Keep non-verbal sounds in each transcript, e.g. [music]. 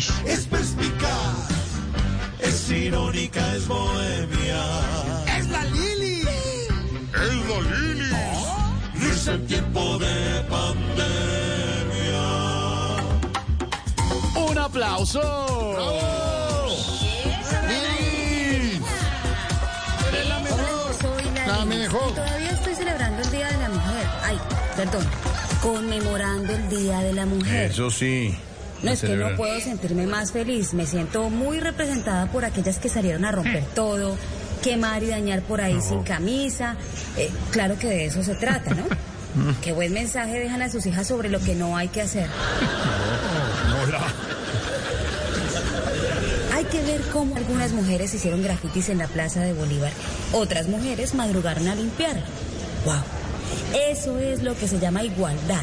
Es perspicaz, es irónica, es bohemia. ¡Es la Lili! ¡Es la Lili! Es el tiempo de pandemia. ¡Un aplauso! ¡Bravo! ¡Lili! Eres la mejor. Soy la, mejor. Y Todavía estoy celebrando el Día de la Mujer. Ay, perdón. Conmemorando el Día de la Mujer. Eso sí. No es que no puedo sentirme más feliz. Me siento muy representada por aquellas que salieron a romper todo, quemar y dañar por ahí sin camisa. Eh, claro que de eso se trata, ¿no? Qué buen mensaje dejan a sus hijas sobre lo que no hay que hacer. No la. Hay que ver cómo algunas mujeres hicieron grafitis en la Plaza de Bolívar. Otras mujeres madrugaron a limpiar. ¡Wow! Eso es lo que se llama igualdad,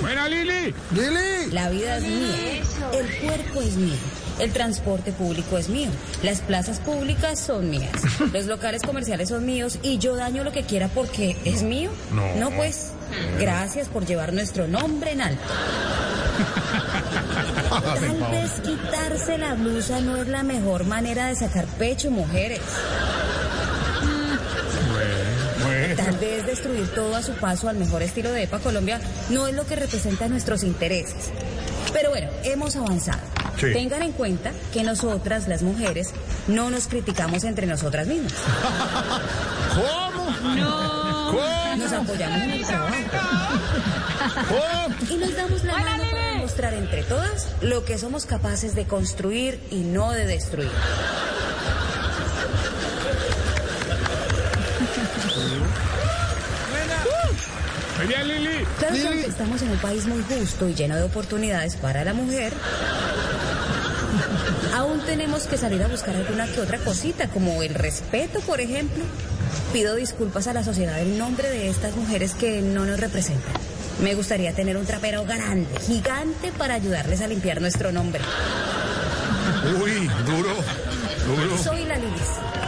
Buena Lili. ¡Lili! La vida es mía, el cuerpo es mío, el transporte público es mío, las plazas públicas son mías, [laughs] los locales comerciales son míos y yo daño lo que quiera porque es mío. No. pues, gracias por llevar nuestro nombre en alto. [laughs] Tal vez quitarse la blusa no es la mejor manera de sacar pecho, mujeres. Tal vez destruir todo a su paso al mejor estilo de EPA Colombia no es lo que representa nuestros intereses. Pero bueno, hemos avanzado. Sí. Tengan en cuenta que nosotras, las mujeres, no nos criticamos entre nosotras mismas. [laughs] ¿Cómo? No. ¿Cómo? Nos apoyamos en el trabajo ¿Cómo? y nos damos la mano para demostrar entre todas lo que somos capaces de construir y no de destruir. Oye, Lili. Claro que Lili. aunque estamos en un país muy justo y lleno de oportunidades para la mujer, aún tenemos que salir a buscar alguna que otra cosita, como el respeto, por ejemplo. Pido disculpas a la sociedad en nombre de estas mujeres que no nos representan. Me gustaría tener un trapero grande, gigante, para ayudarles a limpiar nuestro nombre. Uy, duro. Duro. Soy la Lilis.